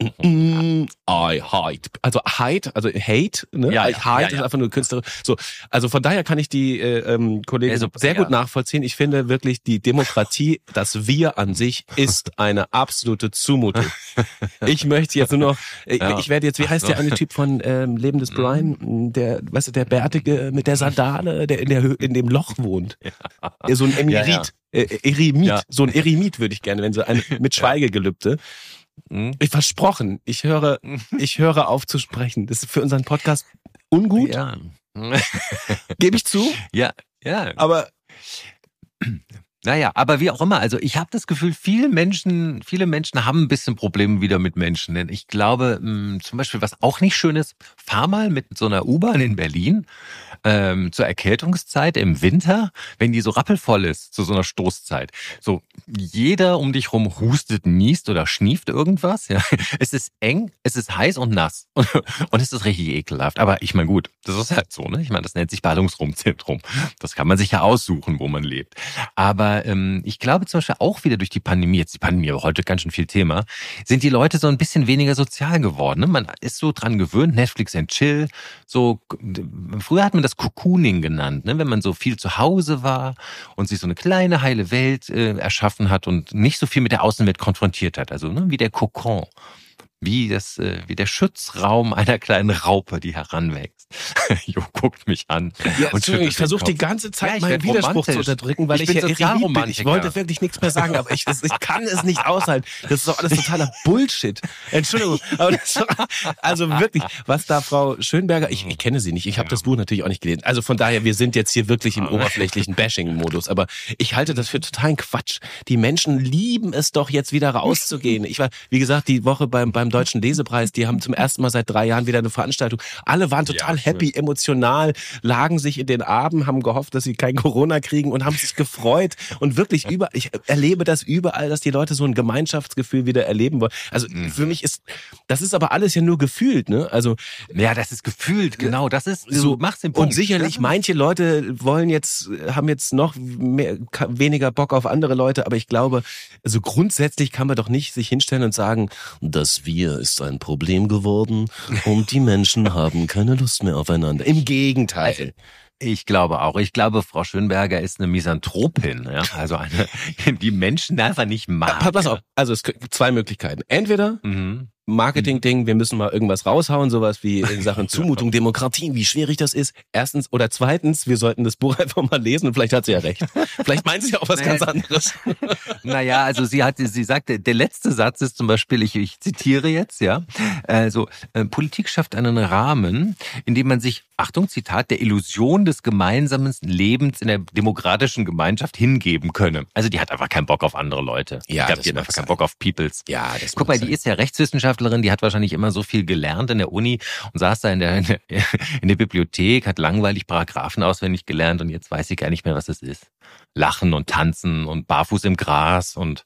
I hate. Also hate, also hate, ne? Ja, I hate ja, ja. ist einfach nur Künstler. So, also von daher kann ich die äh, ähm, Kollegen also, sehr gut nachvollziehen. Ich finde wirklich die Demokratie, das Wir an sich ist eine absolute Zumutung. (laughs) ich möchte jetzt nur noch, äh, ich werde jetzt, wie heißt der eine Typ von ähm, Leben des Brian, der, weißt du, der Bärtige mit der Sandale, der in der in dem Loch wohnt. Ja. So ein Emirit. Äh, Eremit, so ein Eremit würde ich gerne, wenn so ein mit (laughs) Schweigegelübde. Hm? Ich versprochen, ich höre, (laughs) ich höre auf zu sprechen. Das ist für unseren Podcast ungut. Ja. Gebe ich zu? (laughs) Ja, ja. Aber (clears throat) naja, aber wie auch immer, also ich habe das Gefühl, viele Menschen, viele Menschen haben ein bisschen Probleme wieder mit Menschen. Denn ich glaube, mh, hm, zum Beispiel, was auch nicht schön ist, fahr mal mit so einer U-Bahn in Berlin ähm, zur Erkältungszeit im Winter, wenn die so rappelvoll ist, zu so einer Stoßzeit. So, jeder um dich rum hustet, niest oder schnieft irgendwas. Ja. (laughs) Es ist eng, es ist heiß und nass. Und, (laughs) und es ist richtig ekelhaft. Aber ich meine, gut, das ist halt so, ne? Ich meine, das nennt sich Ballungsraumzentrum. Das kann man sich ja aussuchen, wo man lebt. Aber ähm, ich glaube zum Beispiel auch wieder durch die Pandemie, jetzt die Pandemie, aber heute ganz schön viel Thema, sind die Leute so ein bisschen weniger sozial geworden. Ne? Man ist so dran gewöhnt, Netflix and Chill. So, früher hat man das Cocooning genannt, ne? wenn man so viel zu Hause war und sich so eine kleine heile Welt äh, erschaffen hat und nicht so viel mit der Außenwelt konfrontiert hat. Also ne? wie der Kokon wie das, äh, wie der Schutzraum einer kleinen Raupe, die heranwächst. (laughs) jo guckt mich an. Ja, und ich versuche die ganze Zeit ja, meinen Widerspruch zu unterdrücken, weil ich, ich ja bin. Ich wollte wirklich nichts mehr sagen, aber ich, ich kann es nicht aushalten. Das ist doch alles totaler (laughs) Bullshit. Entschuldigung. Das, also wirklich, was da Frau Schönberger, ich, ich kenne sie nicht, ich habe das Buch natürlich auch nicht gelesen. Also von daher, wir sind jetzt hier wirklich im (laughs) oberflächlichen Bashing-Modus. Aber ich halte das für totalen Quatsch. Die Menschen lieben es doch jetzt wieder rauszugehen. Ich war, wie gesagt, die Woche beim, beim beim Deutschen Lesepreis. Die haben zum ersten Mal seit drei Jahren wieder eine Veranstaltung. Alle waren total ja, happy, emotional, lagen sich in den Armen, haben gehofft, dass sie kein Corona kriegen und haben sich gefreut. Und wirklich (laughs) über, ich erlebe das überall, dass die Leute so ein Gemeinschaftsgefühl wieder erleben wollen. Also mhm. für mich ist, das ist aber alles ja nur gefühlt, ne? Also. Ja, das ist gefühlt, genau. Das ist, so, machst den Punkt. Und sicherlich, manche Leute wollen jetzt, haben jetzt noch mehr, weniger Bock auf andere Leute, aber ich glaube, also grundsätzlich kann man doch nicht sich hinstellen und sagen, dass wir wir ist ein Problem geworden und die Menschen (laughs) haben keine Lust mehr aufeinander. Im Gegenteil. Ich glaube auch. Ich glaube, Frau Schönberger ist eine Misanthropin, ja? also eine, (laughs) die Menschen einfach nicht mag. Pass auf, also es gibt zwei Möglichkeiten. Entweder Mhm. Marketing-Ding, wir müssen mal irgendwas raushauen, sowas wie (laughs) in Sachen Zumutung, Demokratie, wie schwierig das ist. Erstens oder zweitens, wir sollten das Buch (laughs) einfach mal lesen und vielleicht hat sie ja recht. Vielleicht meint sie ja auch was ganz anderes. (laughs) Naja, also sie hat, sie sagte, der letzte Satz ist zum Beispiel, ich, ich zitiere jetzt, ja, also äh, Politik schafft einen Rahmen, in dem man sich, Achtung, Zitat, der Illusion des gemeinsamen Lebens in der demokratischen Gemeinschaft hingeben könne. Also die hat einfach keinen Bock auf andere Leute. Ja, ich glaube, die hat einfach sein. keinen Bock auf Peoples. Ja, das Guck mal, die ist ja Rechtswissenschaftlerin, die hat wahrscheinlich immer so viel gelernt in der Uni und saß da in der, in der, (laughs) in der Bibliothek, hat langweilig Paragraphen auswendig gelernt und jetzt weiß sie gar nicht mehr, was es ist. Lachen und tanzen und barfuß im Gras und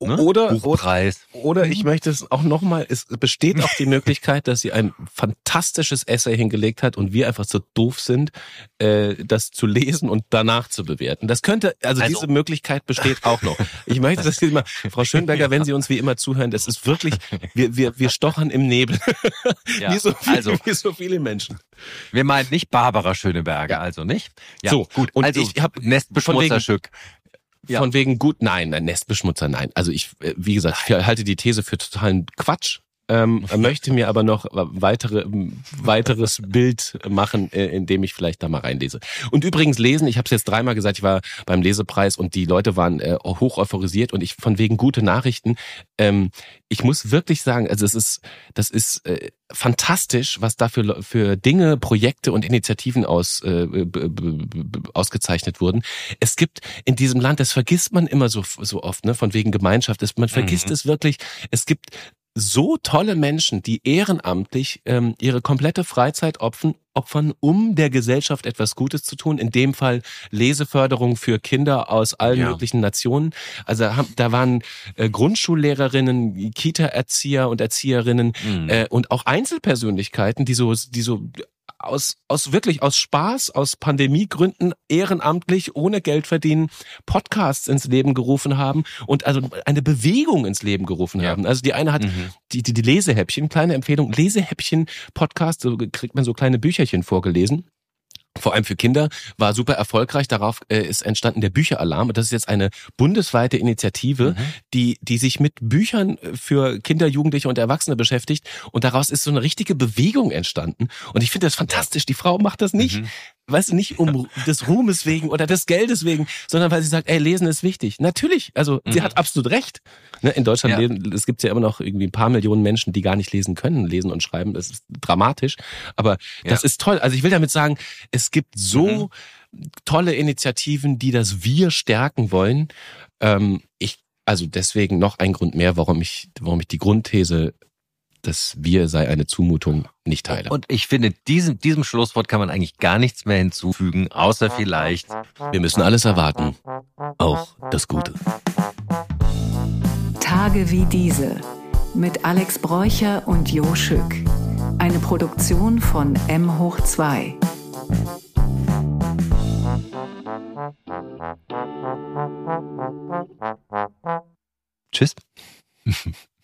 ne? Oder, Buchpreis. oder ich möchte es auch nochmal, es besteht auch die (laughs) Möglichkeit, dass sie ein fantastisches Essay hingelegt hat und wir einfach so doof sind, äh, das zu lesen und danach zu bewerten. Das könnte, also, Also- diese Möglichkeit besteht auch noch. Ich möchte das hier mal, Frau Schönberger, wenn Sie uns wie immer zuhören, das ist wirklich, wir, wir, wir stochern im Nebel. (laughs) Ja, wie, so viele, also wie so viele Menschen. wir meinen nicht Barbara Schöneberger, also nicht? Ja, So, gut. und also ich hab- von wegen- Nestbeschmutzerstück. Ja. Von wegen gut, nein, nein, Nestbeschmutzer, nein. Also ich, äh, wie gesagt, ich halte die These für totalen Quatsch. Ähm, möchte mir aber noch weitere, weiteres (laughs) Bild machen, äh, indem ich vielleicht da mal reinlese. Und übrigens lesen, ich habe es jetzt dreimal gesagt, ich war beim Lesepreis und die Leute waren äh, hoch euphorisiert und ich von wegen gute Nachrichten. Ähm, ich muss wirklich sagen, also es ist, das ist äh, fantastisch, was da für, für Dinge, Projekte und Initiativen aus, äh, b- b- b- ausgezeichnet wurden. Es gibt in diesem Land, das vergisst man immer so, so oft, ne, von wegen Gemeinschaft. Es- Man vergisst Mhm. es wirklich. Es gibt so tolle Menschen, die ehrenamtlich ähm, ihre komplette Freizeit opfern, opfern, um der Gesellschaft etwas Gutes zu tun. In dem Fall Leseförderung für Kinder aus allen Ja. möglichen Nationen. Also da waren äh, Grundschullehrerinnen, Kita-Erzieher und Erzieherinnen Mhm. äh, und auch Einzelpersönlichkeiten, die so, die so aus, aus wirklich aus Spaß, aus Pandemiegründen ehrenamtlich, ohne Geld verdienen, Podcasts ins Leben gerufen haben und also eine Bewegung ins Leben gerufen Ja. haben. Also die eine hat Mhm. Die, die, die Lesehäppchen, kleine Empfehlung, Lesehäppchen Podcast, so kriegt man so kleine Bücherchen vorgelesen. Vor allem für Kinder war super erfolgreich. Darauf äh, ist entstanden der Bücheralarm. Und das ist jetzt eine bundesweite Initiative, Mhm. die, die sich mit Büchern für Kinder, Jugendliche und Erwachsene beschäftigt. Und daraus ist so eine richtige Bewegung entstanden. Und ich finde das fantastisch. Die Frau macht das nicht, Mhm. Weißt du, nicht um (laughs) des Ruhmes wegen oder des Geldes wegen, sondern weil sie sagt, ey, Lesen ist wichtig. Natürlich. Also sie Mhm. hat absolut recht. Ne, in Deutschland Ja. lesen, es gibt ja immer noch irgendwie ein paar Millionen Menschen, die gar nicht lesen können, lesen und schreiben. Das ist dramatisch. Aber das Ja. ist toll. Also ich will damit sagen, es gibt so Mhm. tolle Initiativen, die das Wir stärken wollen. Ähm, ich, also deswegen noch ein Grund mehr, warum ich, warum ich die Grundthese, das Wir sei eine Zumutung, nicht teile. Und ich finde, diesem, diesem Schlusswort kann man eigentlich gar nichts mehr hinzufügen, außer vielleicht Wir müssen alles erwarten. Auch das Gute. Tage wie diese mit Alex Bräucher und Jo Schück. Eine Produktion von M hoch 2. Tschüss. (laughs)